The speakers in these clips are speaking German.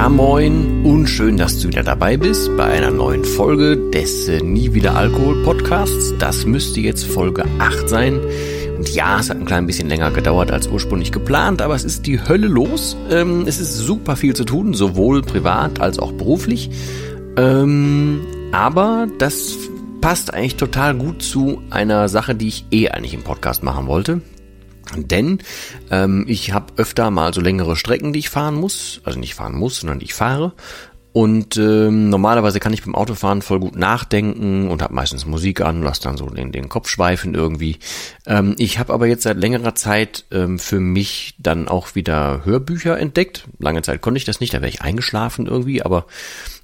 Ja, moin und schön, dass du wieder dabei bist bei einer neuen Folge des äh, Nie wieder Alkohol Podcasts. Das müsste jetzt Folge 8 sein. Und ja, es hat ein klein bisschen länger gedauert als ursprünglich geplant, aber es ist die Hölle los. Ähm, es ist super viel zu tun, sowohl privat als auch beruflich. Ähm, aber das passt eigentlich total gut zu einer Sache, die ich eh eigentlich im Podcast machen wollte. Denn ähm, ich habe öfter mal so längere Strecken, die ich fahren muss. Also nicht fahren muss, sondern die ich fahre. Und ähm, normalerweise kann ich beim Autofahren voll gut nachdenken und habe meistens Musik an, lass dann so den, den Kopf schweifen irgendwie. Ähm, ich habe aber jetzt seit längerer Zeit ähm, für mich dann auch wieder Hörbücher entdeckt. Lange Zeit konnte ich das nicht, da wäre ich eingeschlafen irgendwie, aber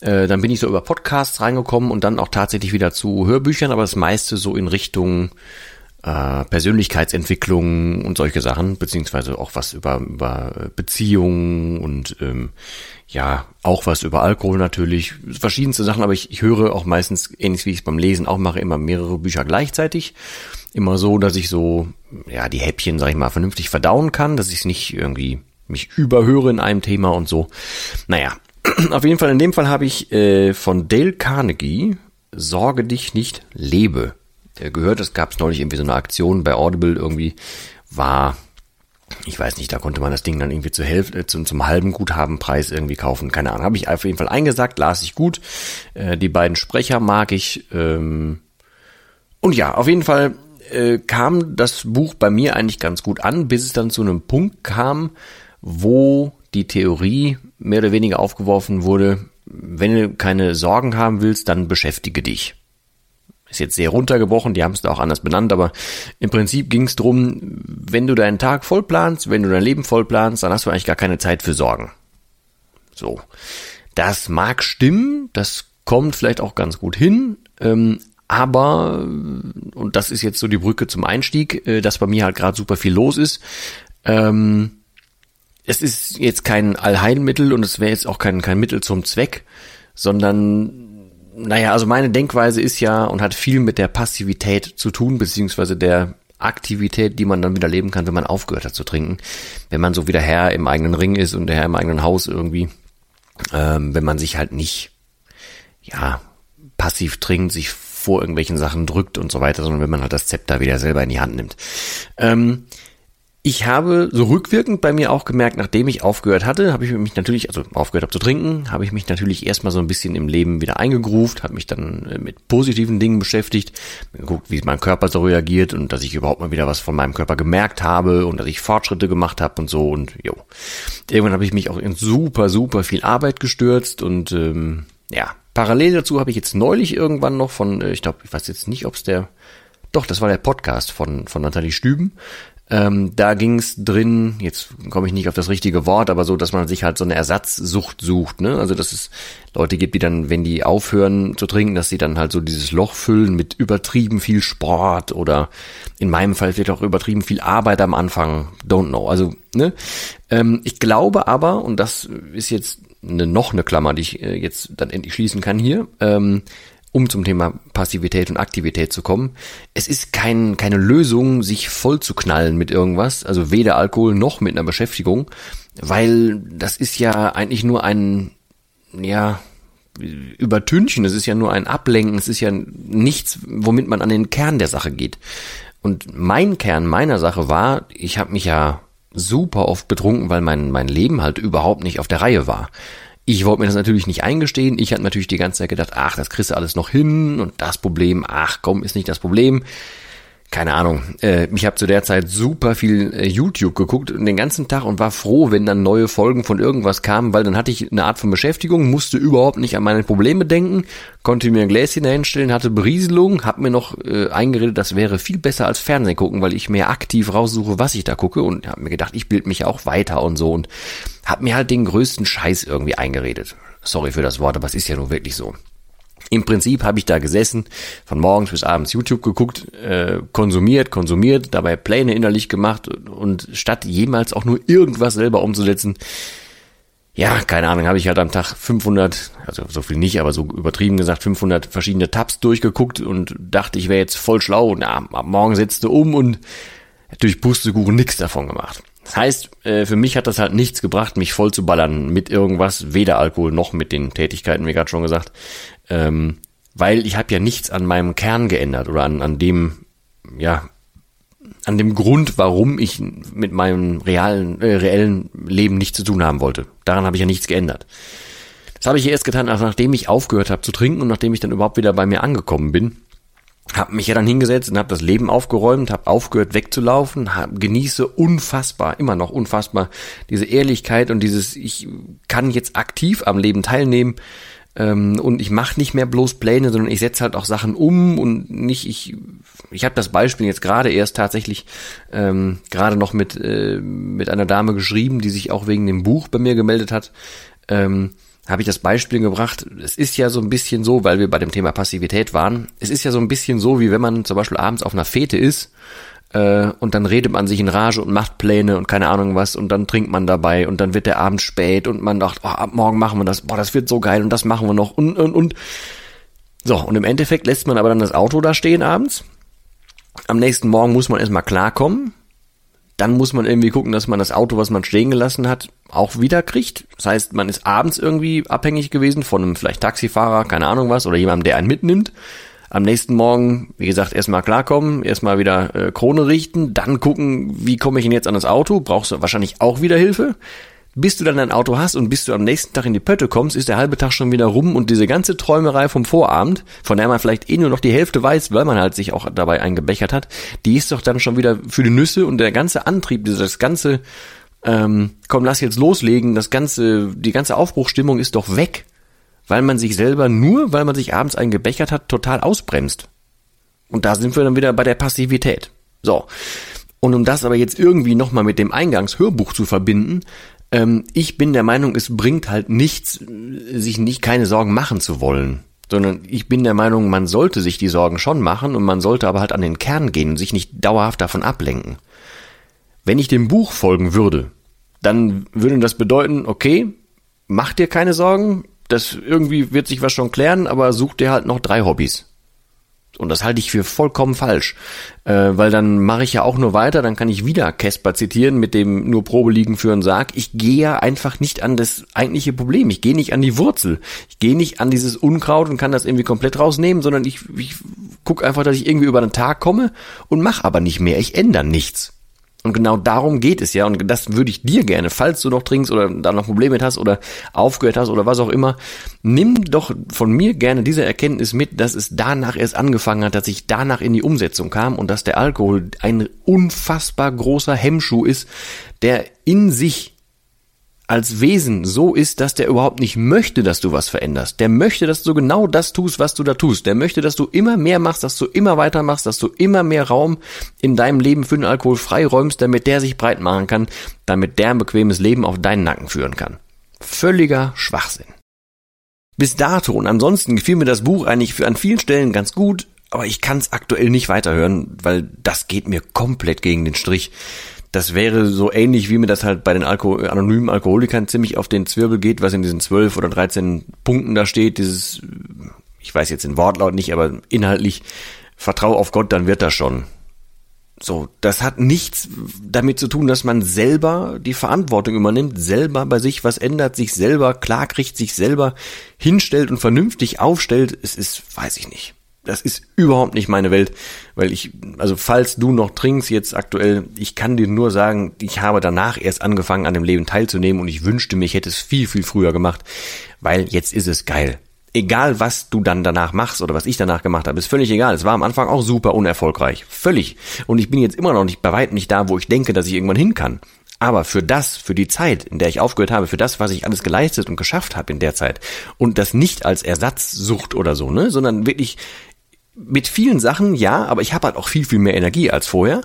äh, dann bin ich so über Podcasts reingekommen und dann auch tatsächlich wieder zu Hörbüchern, aber das meiste so in Richtung äh, Persönlichkeitsentwicklung und solche Sachen, beziehungsweise auch was über, über Beziehungen und ähm, ja, auch was über Alkohol natürlich, verschiedenste Sachen, aber ich, ich höre auch meistens, ähnlich wie ich es beim Lesen auch mache, immer mehrere Bücher gleichzeitig. Immer so, dass ich so, ja, die Häppchen, sag ich mal, vernünftig verdauen kann, dass ich nicht irgendwie mich überhöre in einem Thema und so. Naja, auf jeden Fall, in dem Fall habe ich äh, von Dale Carnegie Sorge dich nicht, lebe gehört. Es gab neulich irgendwie so eine Aktion bei Audible irgendwie war, ich weiß nicht, da konnte man das Ding dann irgendwie zur Hälfte, äh, zum, zum halben Guthabenpreis irgendwie kaufen. Keine Ahnung. Habe ich auf jeden Fall eingesagt, las ich gut. Äh, die beiden Sprecher mag ich. Ähm, und ja, auf jeden Fall äh, kam das Buch bei mir eigentlich ganz gut an, bis es dann zu einem Punkt kam, wo die Theorie mehr oder weniger aufgeworfen wurde, wenn du keine Sorgen haben willst, dann beschäftige dich ist jetzt sehr runtergebrochen, die haben es da auch anders benannt, aber im Prinzip ging es darum, wenn du deinen Tag voll planst, wenn du dein Leben voll planst, dann hast du eigentlich gar keine Zeit für Sorgen. So. Das mag stimmen, das kommt vielleicht auch ganz gut hin, ähm, aber, und das ist jetzt so die Brücke zum Einstieg, äh, dass bei mir halt gerade super viel los ist, ähm, es ist jetzt kein Allheilmittel und es wäre jetzt auch kein, kein Mittel zum Zweck, sondern naja, also meine Denkweise ist ja und hat viel mit der Passivität zu tun, beziehungsweise der Aktivität, die man dann wieder leben kann, wenn man aufgehört hat zu trinken. Wenn man so wieder Herr im eigenen Ring ist und der Herr im eigenen Haus irgendwie, ähm, wenn man sich halt nicht, ja, passiv trinkt, sich vor irgendwelchen Sachen drückt und so weiter, sondern wenn man halt das Zepter wieder selber in die Hand nimmt. Ähm, ich habe so rückwirkend bei mir auch gemerkt, nachdem ich aufgehört hatte, habe ich mich natürlich, also aufgehört habe zu trinken, habe ich mich natürlich erstmal so ein bisschen im Leben wieder eingegruft, habe mich dann äh, mit positiven Dingen beschäftigt, geguckt, wie mein Körper so reagiert und dass ich überhaupt mal wieder was von meinem Körper gemerkt habe und dass ich Fortschritte gemacht habe und so und jo. Irgendwann habe ich mich auch in super, super viel Arbeit gestürzt und ähm, ja, parallel dazu habe ich jetzt neulich irgendwann noch von, äh, ich glaube, ich weiß jetzt nicht, ob es der doch, das war der Podcast von, von Nathalie Stüben. Ähm, da ging es drin, jetzt komme ich nicht auf das richtige Wort, aber so, dass man sich halt so eine Ersatzsucht sucht, ne? Also dass es Leute gibt, die dann, wenn die aufhören zu trinken, dass sie dann halt so dieses Loch füllen mit übertrieben viel Sport oder in meinem Fall vielleicht auch übertrieben viel Arbeit am Anfang. Don't know. Also, ne? Ähm, ich glaube aber, und das ist jetzt eine, noch eine Klammer, die ich äh, jetzt dann endlich schließen kann hier, ähm, um zum Thema Passivität und Aktivität zu kommen. Es ist kein, keine Lösung, sich voll zu knallen mit irgendwas, also weder Alkohol noch mit einer Beschäftigung, weil das ist ja eigentlich nur ein, ja, Übertünchen, es ist ja nur ein Ablenken, es ist ja nichts, womit man an den Kern der Sache geht. Und mein Kern meiner Sache war, ich habe mich ja super oft betrunken, weil mein, mein Leben halt überhaupt nicht auf der Reihe war Ich wollte mir das natürlich nicht eingestehen. Ich habe natürlich die ganze Zeit gedacht, ach, das kriegst du alles noch hin und das Problem, ach komm, ist nicht das Problem keine Ahnung, äh, ich habe zu der Zeit super viel äh, YouTube geguckt den ganzen Tag und war froh, wenn dann neue Folgen von irgendwas kamen, weil dann hatte ich eine Art von Beschäftigung, musste überhaupt nicht an meine Probleme denken, konnte mir ein Gläschen dahinstellen, hatte Berieselung, habe mir noch äh, eingeredet, das wäre viel besser als Fernsehen gucken, weil ich mehr aktiv raussuche, was ich da gucke und habe mir gedacht, ich bild mich auch weiter und so und habe mir halt den größten Scheiß irgendwie eingeredet. Sorry für das Wort, aber es ist ja nur wirklich so. Im Prinzip habe ich da gesessen, von morgens bis abends YouTube geguckt, äh, konsumiert, konsumiert, dabei Pläne innerlich gemacht und statt jemals auch nur irgendwas selber umzusetzen, ja, keine Ahnung, habe ich halt am Tag 500, also so viel nicht, aber so übertrieben gesagt, 500 verschiedene Tabs durchgeguckt und dachte, ich wäre jetzt voll schlau und ja, ab morgen setzte um und durch Pustekuchen nichts davon gemacht. Das heißt, äh, für mich hat das halt nichts gebracht, mich voll zu ballern mit irgendwas, weder Alkohol noch mit den Tätigkeiten, wie gerade schon gesagt, ähm, weil ich habe ja nichts an meinem Kern geändert oder an, an dem, ja, an dem Grund, warum ich mit meinem realen, äh, reellen Leben nichts zu tun haben wollte. Daran habe ich ja nichts geändert. Das habe ich erst getan, nachdem ich aufgehört habe zu trinken und nachdem ich dann überhaupt wieder bei mir angekommen bin. Hab mich ja dann hingesetzt und habe das Leben aufgeräumt, habe aufgehört wegzulaufen, hab, genieße unfassbar, immer noch unfassbar, diese Ehrlichkeit und dieses, ich kann jetzt aktiv am Leben teilnehmen ähm, und ich mache nicht mehr bloß Pläne, sondern ich setze halt auch Sachen um und nicht, ich, ich habe das Beispiel jetzt gerade erst tatsächlich ähm, gerade noch mit, äh, mit einer Dame geschrieben, die sich auch wegen dem Buch bei mir gemeldet hat. Ähm, habe ich das Beispiel gebracht. Es ist ja so ein bisschen so, weil wir bei dem Thema Passivität waren. Es ist ja so ein bisschen so, wie wenn man zum Beispiel abends auf einer Fete ist äh, und dann redet man sich in Rage und macht Pläne und keine Ahnung was und dann trinkt man dabei und dann wird der Abend spät und man dacht, oh, ab morgen machen wir das, boah, das wird so geil und das machen wir noch und und und. So, und im Endeffekt lässt man aber dann das Auto da stehen abends. Am nächsten Morgen muss man erstmal klarkommen dann muss man irgendwie gucken, dass man das Auto, was man stehen gelassen hat, auch wieder kriegt. Das heißt, man ist abends irgendwie abhängig gewesen von einem vielleicht Taxifahrer, keine Ahnung was, oder jemandem, der einen mitnimmt. Am nächsten Morgen, wie gesagt, erstmal klarkommen, erstmal wieder äh, Krone richten, dann gucken, wie komme ich denn jetzt an das Auto? Brauchst du wahrscheinlich auch wieder Hilfe bis du dann dein Auto hast und bis du am nächsten Tag in die Pötte kommst, ist der halbe Tag schon wieder rum und diese ganze Träumerei vom Vorabend, von der man vielleicht eh nur noch die Hälfte weiß, weil man halt sich auch dabei eingebechert hat, die ist doch dann schon wieder für die Nüsse und der ganze Antrieb, dieses ganze, ähm, komm, lass jetzt loslegen, das ganze, die ganze Aufbruchstimmung ist doch weg, weil man sich selber nur, weil man sich abends eingebechert hat, total ausbremst. Und da sind wir dann wieder bei der Passivität. So. Und um das aber jetzt irgendwie nochmal mit dem Eingangshörbuch zu verbinden, ähm, ich bin der Meinung, es bringt halt nichts, sich nicht keine Sorgen machen zu wollen. Sondern ich bin der Meinung, man sollte sich die Sorgen schon machen und man sollte aber halt an den Kern gehen und sich nicht dauerhaft davon ablenken. Wenn ich dem Buch folgen würde, dann würde das bedeuten, okay, mach dir keine Sorgen, das irgendwie wird sich was schon klären, aber such dir halt noch drei Hobbys. Und das halte ich für vollkommen falsch, äh, weil dann mache ich ja auch nur weiter, dann kann ich wieder Casper zitieren mit dem nur Probe liegen für einen Sarg. Ich gehe ja einfach nicht an das eigentliche Problem, ich gehe nicht an die Wurzel, ich gehe nicht an dieses Unkraut und kann das irgendwie komplett rausnehmen, sondern ich, ich gucke einfach, dass ich irgendwie über den Tag komme und mache aber nicht mehr, ich ändere nichts. Und genau darum geht es ja. Und das würde ich dir gerne, falls du noch trinkst oder da noch Probleme mit hast oder aufgehört hast oder was auch immer, nimm doch von mir gerne diese Erkenntnis mit, dass es danach erst angefangen hat, dass ich danach in die Umsetzung kam und dass der Alkohol ein unfassbar großer Hemmschuh ist, der in sich als Wesen so ist, dass der überhaupt nicht möchte, dass du was veränderst. Der möchte, dass du genau das tust, was du da tust. Der möchte, dass du immer mehr machst, dass du immer weiter machst, dass du immer mehr Raum in deinem Leben für den Alkohol freiräumst, damit der sich breit machen kann, damit der ein bequemes Leben auf deinen Nacken führen kann. Völliger Schwachsinn. Bis dato und ansonsten gefiel mir das Buch eigentlich an vielen Stellen ganz gut, aber ich kann es aktuell nicht weiterhören, weil das geht mir komplett gegen den Strich das wäre so ähnlich, wie mir das halt bei den Alko anonymen Alkoholikern ziemlich auf den Zwirbel geht, was in diesen zwölf oder dreizehn Punkten da steht. Dieses, ich weiß jetzt den Wortlaut nicht, aber inhaltlich, vertrau auf Gott, dann wird das schon. So, das hat nichts damit zu tun, dass man selber die Verantwortung übernimmt, selber bei sich was ändert, sich selber klarkriegt, sich selber hinstellt und vernünftig aufstellt. Es ist, weiß ich nicht. Das ist überhaupt nicht meine Welt, weil ich, also falls du noch trinkst jetzt aktuell, ich kann dir nur sagen, ich habe danach erst angefangen an dem Leben teilzunehmen und ich wünschte mir, ich hätte es viel, viel früher gemacht, weil jetzt ist es geil. Egal was du dann danach machst oder was ich danach gemacht habe, ist völlig egal. Es war am Anfang auch super unerfolgreich. Völlig. Und ich bin jetzt immer noch nicht bei weitem nicht da, wo ich denke, dass ich irgendwann hin kann. Aber für das, für die Zeit, in der ich aufgehört habe, für das, was ich alles geleistet und geschafft habe in der Zeit und das nicht als Ersatzsucht oder so, ne, sondern wirklich mit vielen Sachen, ja, aber ich habe halt auch viel, viel mehr Energie als vorher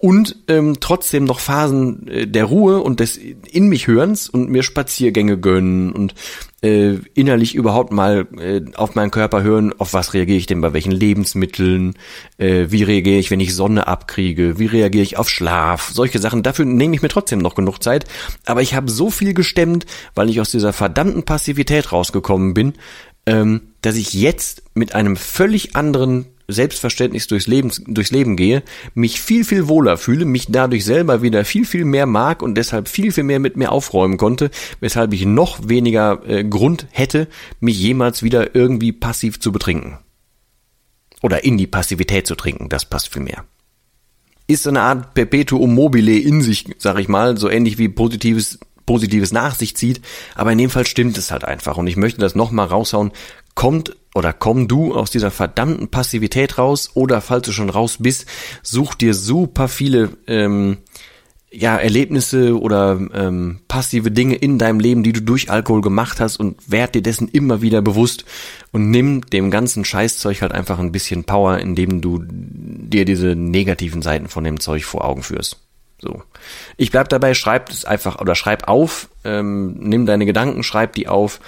und ähm, trotzdem noch Phasen äh, der Ruhe und des in mich Hörens und mir Spaziergänge gönnen und äh, innerlich überhaupt mal äh, auf meinen Körper hören, auf was reagiere ich denn bei welchen Lebensmitteln, äh, wie reagiere ich, wenn ich Sonne abkriege, wie reagiere ich auf Schlaf, solche Sachen. Dafür nehme ich mir trotzdem noch genug Zeit, aber ich habe so viel gestemmt, weil ich aus dieser verdammten Passivität rausgekommen bin, ähm, dass ich jetzt mit einem völlig anderen Selbstverständnis durchs Leben, durchs Leben gehe, mich viel, viel wohler fühle, mich dadurch selber wieder viel, viel mehr mag und deshalb viel, viel mehr mit mir aufräumen konnte, weshalb ich noch weniger äh, Grund hätte, mich jemals wieder irgendwie passiv zu betrinken. Oder in die Passivität zu trinken, das passt viel mehr. Ist so eine Art Perpetuum mobile in sich, sag ich mal, so ähnlich wie positives Positives nach sich zieht, aber in dem Fall stimmt es halt einfach. Und ich möchte das nochmal raushauen, kommt oder komm du aus dieser verdammten Passivität raus? Oder falls du schon raus bist, such dir super viele ähm, ja, Erlebnisse oder ähm, passive Dinge in deinem Leben, die du durch Alkohol gemacht hast und werd dir dessen immer wieder bewusst und nimm dem ganzen Scheißzeug halt einfach ein bisschen Power, indem du dir diese negativen Seiten von dem Zeug vor Augen führst. So. Ich bleib dabei, schreib es einfach oder schreib auf, ähm, nimm deine Gedanken, schreib die auf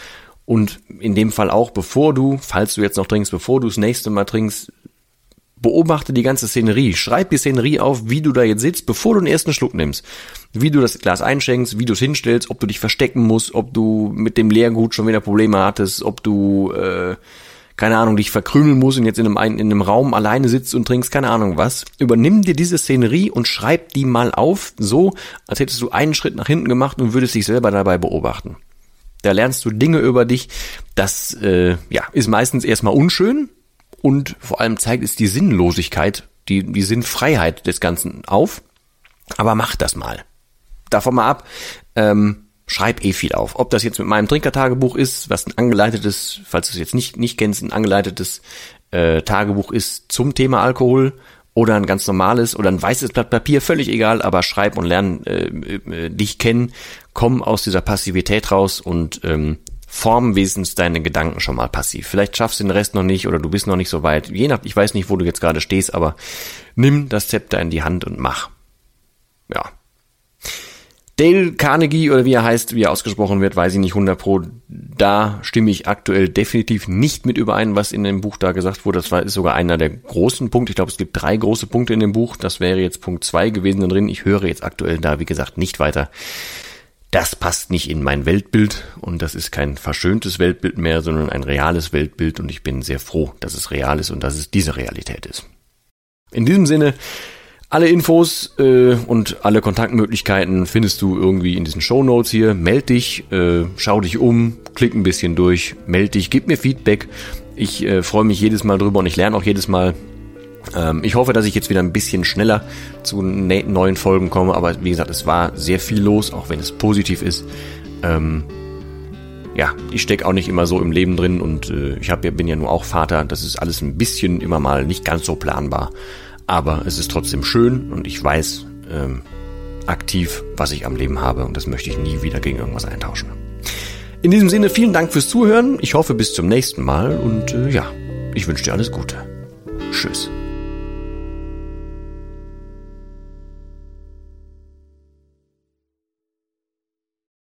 und in dem Fall auch, bevor du, falls du jetzt noch trinkst, bevor du das nächste Mal trinkst, beobachte die ganze Szenerie. Schreib die Szenerie auf, wie du da jetzt sitzt, bevor du den ersten Schluck nimmst. Wie du das Glas einschenkst, wie du es hinstellst, ob du dich verstecken musst, ob du mit dem Leergut schon wieder Probleme hattest, ob du, äh, keine Ahnung, dich verkrümeln musst und jetzt in einem, in einem Raum alleine sitzt und trinkst, keine Ahnung was. Übernimm dir diese Szenerie und schreib die mal auf, so, als hättest du einen Schritt nach hinten gemacht und würdest dich selber dabei beobachten. Da lernst du Dinge über dich. Das äh, ja, ist meistens erstmal unschön und vor allem zeigt es die Sinnlosigkeit, die, die Sinnfreiheit des Ganzen auf. Aber mach das mal. Davon mal ab. Ähm, schreib eh viel auf. Ob das jetzt mit meinem Trinkertagebuch ist, was ein angeleitetes, falls du es jetzt nicht, nicht kennst, ein angeleitetes äh, Tagebuch ist zum Thema Alkohol oder ein ganz normales oder ein weißes Blatt Papier, völlig egal, aber schreib und lern äh, äh, dich kennen, komm aus dieser Passivität raus und ähm, form wesentlich deine Gedanken schon mal passiv. Vielleicht schaffst du den Rest noch nicht oder du bist noch nicht so weit. Je nach, ich weiß nicht, wo du jetzt gerade stehst, aber nimm das Zepter in die Hand und mach. Ja. Dale Carnegie oder wie er heißt, wie er ausgesprochen wird, weiß ich nicht 100 pro. Da stimme ich aktuell definitiv nicht mit überein, was in dem Buch da gesagt wurde. Das war, ist sogar einer der großen Punkte. Ich glaube, es gibt drei große Punkte in dem Buch. Das wäre jetzt Punkt zwei gewesen drin. Ich höre jetzt aktuell da, wie gesagt, nicht weiter. Das passt nicht in mein Weltbild und das ist kein verschöntes Weltbild mehr, sondern ein reales Weltbild und ich bin sehr froh, dass es real ist und dass es diese Realität ist. In diesem Sinne, alle Infos äh, und alle Kontaktmöglichkeiten findest du irgendwie in diesen Show Notes hier. Meld dich, äh, schau dich um, klick ein bisschen durch, meld dich, gib mir Feedback. Ich äh, freue mich jedes Mal drüber und ich lerne auch jedes Mal. Ähm, ich hoffe, dass ich jetzt wieder ein bisschen schneller zu ne neuen Folgen komme, aber wie gesagt, es war sehr viel los, auch wenn es positiv ist. Ähm, ja, ich stecke auch nicht immer so im Leben drin und äh, ich hab, bin ja nur auch Vater. Das ist alles ein bisschen immer mal nicht ganz so planbar. Aber es ist trotzdem schön und ich weiß ähm, aktiv, was ich am Leben habe und das möchte ich nie wieder gegen irgendwas eintauschen. In diesem Sinne vielen Dank fürs Zuhören. Ich hoffe bis zum nächsten Mal und äh, ja, ich wünsche dir alles Gute. Tschüss.